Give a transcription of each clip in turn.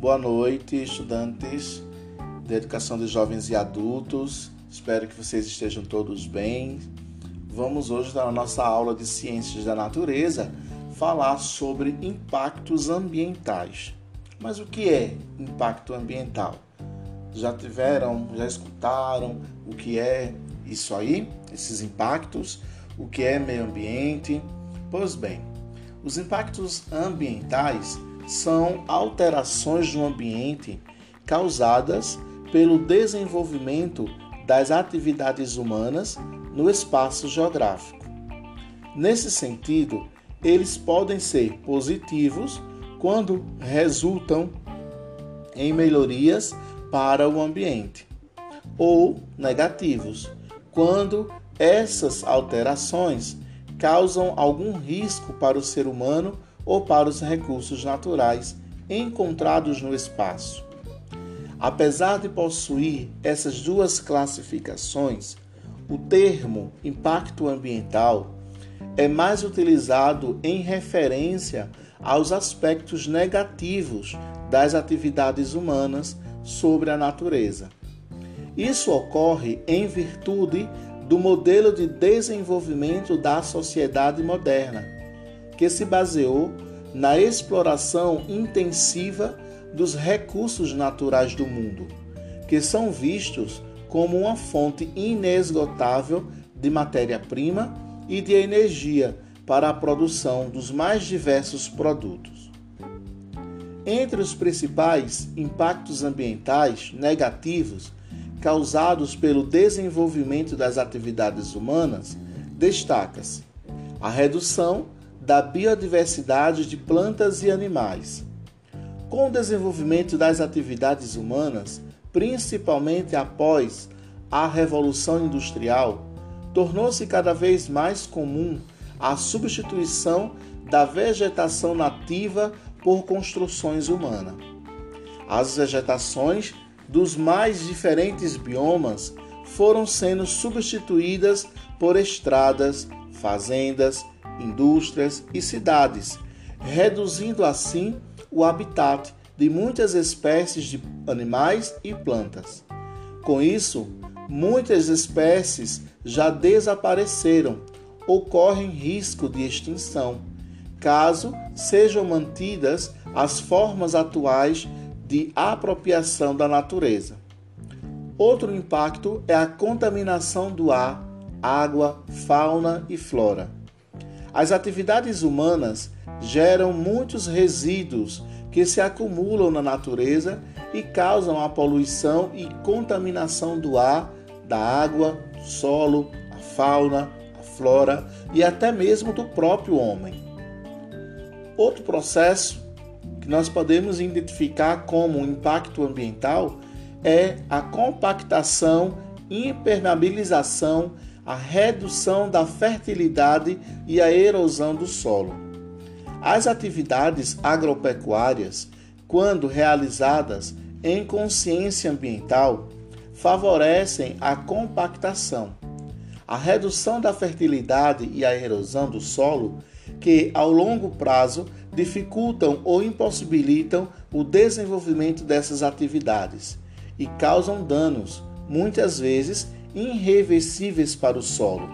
Boa noite, estudantes de educação de jovens e adultos. Espero que vocês estejam todos bem. Vamos hoje, na nossa aula de Ciências da Natureza, falar sobre impactos ambientais. Mas o que é impacto ambiental? Já tiveram, já escutaram o que é isso aí? Esses impactos? O que é meio ambiente? Pois bem, os impactos ambientais são alterações no ambiente causadas pelo desenvolvimento das atividades humanas no espaço geográfico. Nesse sentido, eles podem ser positivos quando resultam em melhorias para o ambiente, ou negativos quando essas alterações causam algum risco para o ser humano ou para os recursos naturais encontrados no espaço. Apesar de possuir essas duas classificações, o termo impacto ambiental é mais utilizado em referência aos aspectos negativos das atividades humanas sobre a natureza. Isso ocorre em virtude do modelo de desenvolvimento da sociedade moderna, que se baseou na exploração intensiva dos recursos naturais do mundo, que são vistos como uma fonte inesgotável de matéria-prima e de energia para a produção dos mais diversos produtos. Entre os principais impactos ambientais negativos causados pelo desenvolvimento das atividades humanas, destaca-se a redução da biodiversidade de plantas e animais. Com o desenvolvimento das atividades humanas, principalmente após a Revolução Industrial, tornou-se cada vez mais comum a substituição da vegetação nativa por construções humanas. As vegetações dos mais diferentes biomas foram sendo substituídas por estradas, fazendas, indústrias e cidades, reduzindo assim o habitat de muitas espécies de animais e plantas. Com isso, muitas espécies já desapareceram ou correm risco de extinção, caso sejam mantidas as formas atuais de apropriação da natureza. Outro impacto é a contaminação do ar, água, fauna e flora. As atividades humanas geram muitos resíduos que se acumulam na natureza e causam a poluição e contaminação do ar, da água, do solo, a fauna, a flora e até mesmo do próprio homem. Outro processo que nós podemos identificar como impacto ambiental é a compactação, impermeabilização, a redução da fertilidade e a erosão do solo. As atividades agropecuárias, quando realizadas em consciência ambiental, favorecem a compactação, a redução da fertilidade e a erosão do solo, que ao longo prazo dificultam ou impossibilitam o desenvolvimento dessas atividades e causam danos, muitas vezes irreversíveis para o solo.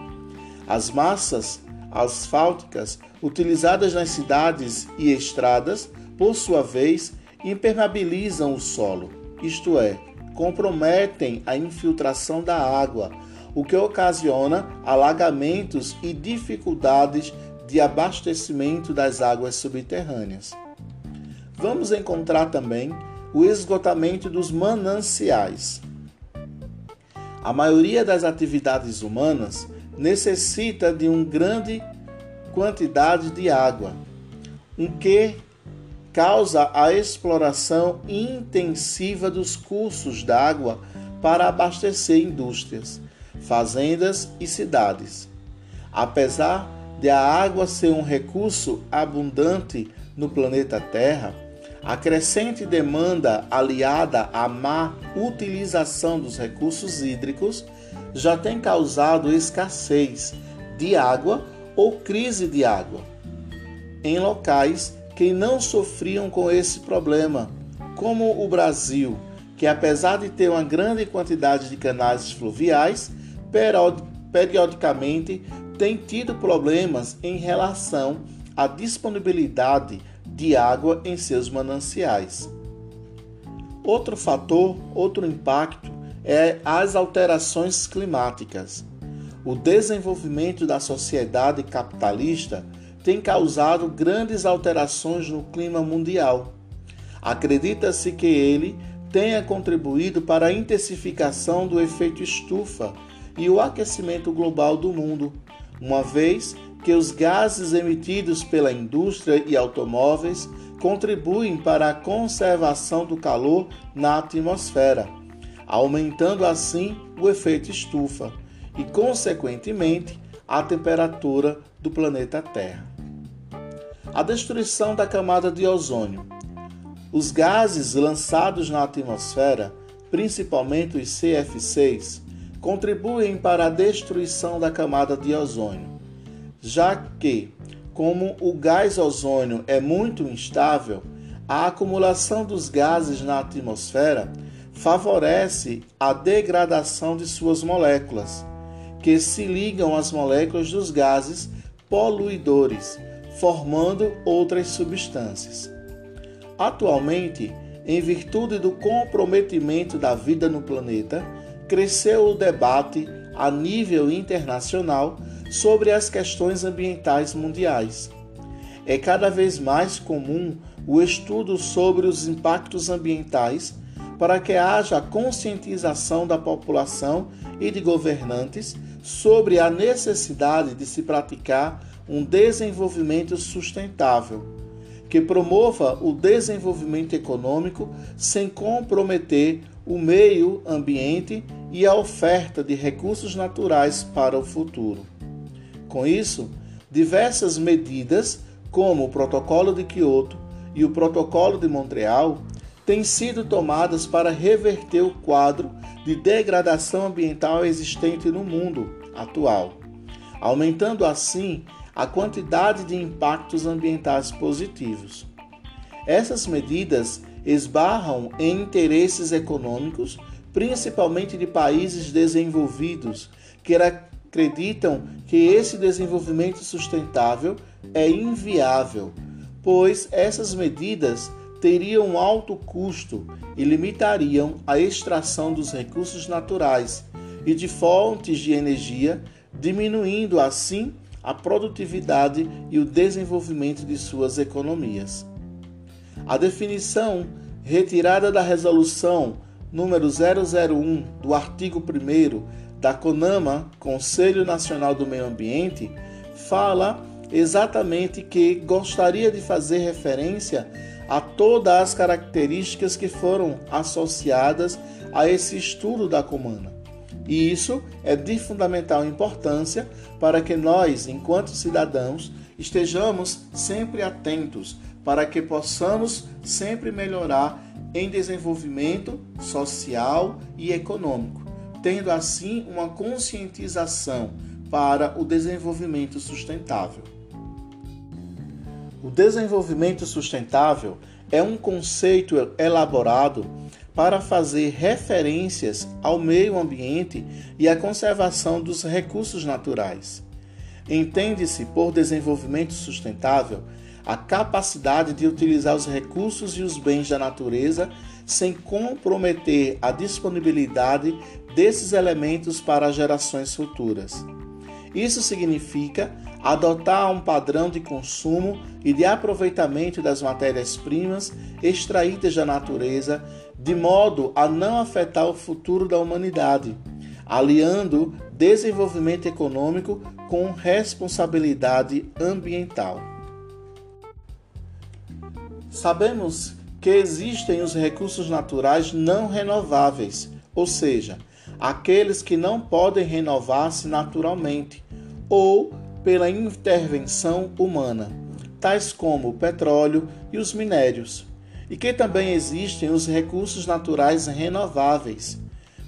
As massas asfálticas utilizadas nas cidades e estradas, por sua vez, impermeabilizam o solo, isto é, comprometem a infiltração da água, o que ocasiona alagamentos e dificuldades de abastecimento das águas subterrâneas. Vamos encontrar também o esgotamento dos mananciais. A maioria das atividades humanas necessita de uma grande quantidade de água, o que causa a exploração intensiva dos cursos d'água para abastecer indústrias, fazendas e cidades. Apesar de a água ser um recurso abundante no planeta Terra, a crescente demanda aliada à má utilização dos recursos hídricos já tem causado escassez de água ou crise de água em locais que não sofriam com esse problema, como o Brasil, que apesar de ter uma grande quantidade de canais fluviais, periodicamente tem tido problemas em relação à disponibilidade de água em seus mananciais. Outro fator, outro impacto é as alterações climáticas. O desenvolvimento da sociedade capitalista tem causado grandes alterações no clima mundial. Acredita-se que ele tenha contribuído para a intensificação do efeito estufa e o aquecimento global do mundo, uma vez que os gases emitidos pela indústria e automóveis contribuem para a conservação do calor na atmosfera, aumentando assim o efeito estufa e, consequentemente, a temperatura do planeta Terra. A destruição da camada de ozônio. Os gases lançados na atmosfera, principalmente os CFCs, contribuem para a destruição da camada de ozônio, já que, como o gás ozônio é muito instável, a acumulação dos gases na atmosfera favorece a degradação de suas moléculas, que se ligam às moléculas dos gases poluidores, formando outras substâncias. Atualmente, em virtude do comprometimento da vida no planeta, cresceu o debate a nível internacional sobre as questões ambientais mundiais. É cada vez mais comum o estudo sobre os impactos ambientais para que haja conscientização da população e de governantes sobre a necessidade de se praticar um desenvolvimento sustentável, que promova o desenvolvimento econômico sem comprometer o meio ambiente e a oferta de recursos naturais para o futuro. Com isso, diversas medidas, como o Protocolo de Quioto e o Protocolo de Montreal, têm sido tomadas para reverter o quadro de degradação ambiental existente no mundo atual, aumentando assim a quantidade de impactos ambientais positivos. Essas medidas esbarram em interesses econômicos, principalmente de países desenvolvidos, que acreditam que esse desenvolvimento sustentável é inviável, pois essas medidas teriam alto custo e limitariam a extração dos recursos naturais e de fontes de energia, diminuindo assim a produtividade e o desenvolvimento de suas economias. A definição retirada da resolução número 001 do artigo 1 da CONAMA, Conselho Nacional do Meio Ambiente, fala exatamente que gostaria de fazer referência a todas as características que foram associadas a esse estudo da Comana. E isso é de fundamental importância para que nós, enquanto cidadãos, estejamos sempre atentos para que possamos sempre melhorar em desenvolvimento social e econômico tendo assim uma conscientização para o desenvolvimento sustentável. O desenvolvimento sustentável é um conceito elaborado para fazer referências ao meio ambiente e à conservação dos recursos naturais. Entende-se por desenvolvimento sustentável a capacidade de utilizar os recursos e os bens da natureza sem comprometer a disponibilidade desses elementos para gerações futuras. Isso significa adotar um padrão de consumo e de aproveitamento das matérias-primas extraídas da natureza, de modo a não afetar o futuro da humanidade, aliando desenvolvimento econômico com responsabilidade ambiental. Sabemos que existem os recursos naturais não renováveis, ou seja, aqueles que não podem renovar-se naturalmente ou pela intervenção humana, tais como o petróleo e os minérios, e que também existem os recursos naturais renováveis.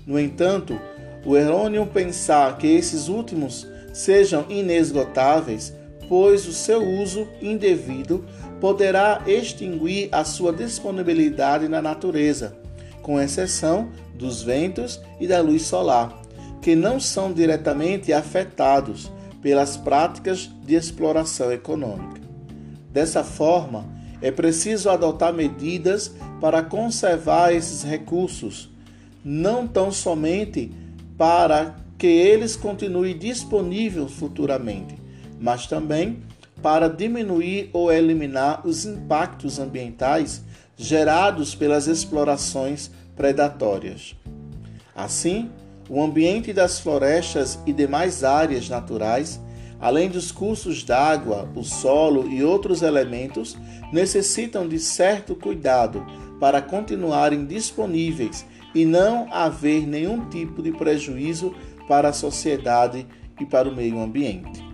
No entanto, o errôneo pensar que esses últimos sejam inesgotáveis pois o seu uso indevido poderá extinguir a sua disponibilidade na natureza, com exceção dos ventos e da luz solar, que não são diretamente afetados pelas práticas de exploração econômica. Dessa forma, é preciso adotar medidas para conservar esses recursos, não tão somente para que eles continuem disponíveis futuramente, mas também para diminuir ou eliminar os impactos ambientais gerados pelas explorações predatórias. Assim, o ambiente das florestas e demais áreas naturais, além dos cursos d'água, o solo e outros elementos, necessitam de certo cuidado para continuarem disponíveis e não haver nenhum tipo de prejuízo para a sociedade e para o meio ambiente.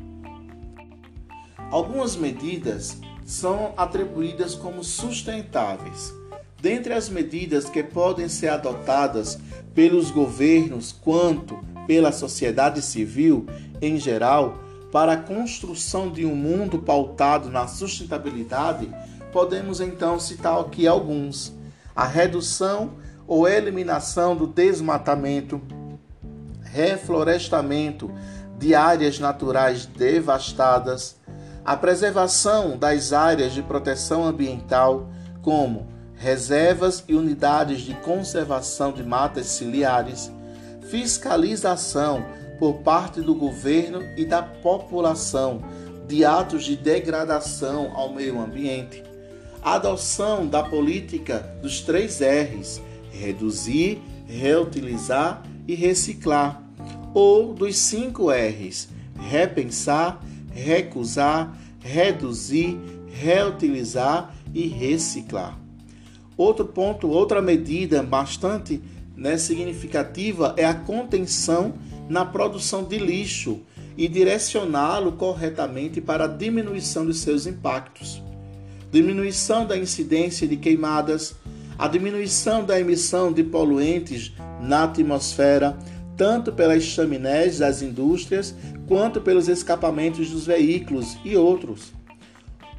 Algumas medidas são atribuídas como sustentáveis. Dentre as medidas que podem ser adotadas pelos governos quanto pela sociedade civil em geral para a construção de um mundo pautado na sustentabilidade, podemos então citar aqui alguns: a redução ou eliminação do desmatamento, reflorestamento de áreas naturais devastadas, a preservação das áreas de proteção ambiental, como reservas e unidades de conservação de matas ciliares, fiscalização por parte do governo e da população de atos de degradação ao meio ambiente, adoção da política dos três R's: reduzir, reutilizar e reciclar, ou dos cinco R's: repensar, recusar, reduzir, reutilizar e reciclar. Outro ponto, outra medida bastante né, significativa é a contenção na produção de lixo e direcioná-lo corretamente para a diminuição de seus impactos. Diminuição da incidência de queimadas, a diminuição da emissão de poluentes na atmosfera, tanto pelas chaminés das indústrias quanto pelos escapamentos dos veículos e outros.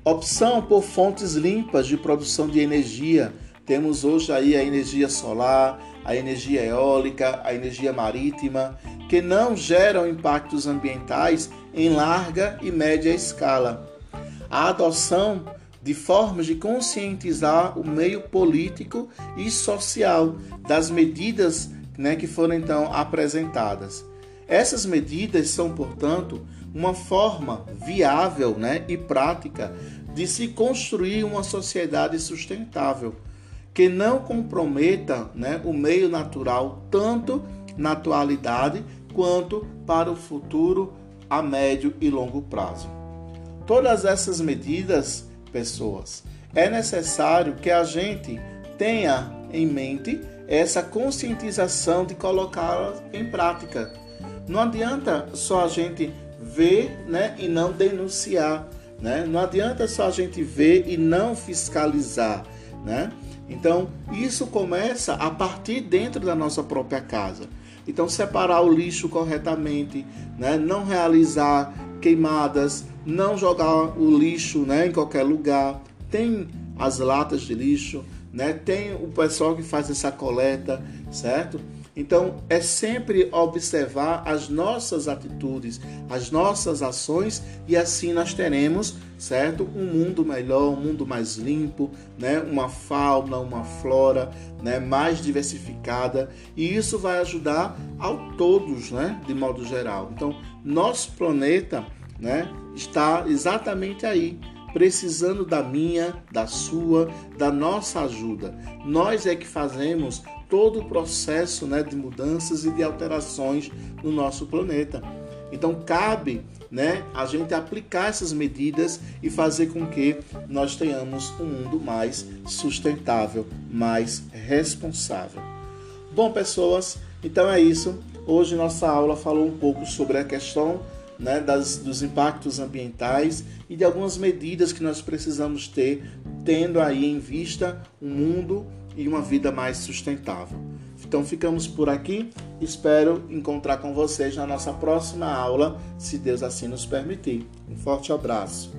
Opção por fontes limpas de produção de energia. Temos hoje aí a energia solar, a energia eólica, a energia marítima, que não geram impactos ambientais em larga e média escala. A adoção de formas de conscientizar o meio político e social das medidas né, que foram então apresentadas. Essas medidas são, portanto, uma forma viável né, e prática de se construir uma sociedade sustentável, que não comprometa né, o meio natural tanto na atualidade quanto para o futuro a médio e longo prazo. Todas essas medidas, pessoas, é necessário que a gente tenha em mente essa conscientização de colocá-las em prática. Não adianta só a gente ver né, e não denunciar. Né? Não adianta só a gente ver e não fiscalizar. Né? Então, isso começa a partir dentro da nossa própria casa. Então, separar o lixo corretamente, né? não realizar queimadas, não jogar o lixo né, em qualquer lugar. Tem as latas de lixo, né? Tem o pessoal que faz essa coleta, certo? Então é sempre observar as nossas atitudes, as nossas ações e assim nós teremos, certo? Um mundo melhor, um mundo mais limpo, né? Uma fauna, uma flora, né? Mais diversificada e isso vai ajudar a todos, né? De modo geral. Então nosso planeta, né? Está exatamente aí precisando da minha, da sua, da nossa ajuda. Nós é que fazemos todo o processo né, de mudanças e de alterações no nosso planeta. Então cabe né, a gente aplicar essas medidas e fazer com que nós tenhamos um mundo mais sustentável, mais responsável. Bom, pessoas, então é isso. Hoje nossa aula falou um pouco sobre a questão né, das, dos impactos ambientais e de algumas medidas que nós precisamos ter, tendo aí em vista um mundo e uma vida mais sustentável. Então ficamos por aqui. Espero encontrar com vocês na nossa próxima aula, se Deus assim nos permitir. Um forte abraço.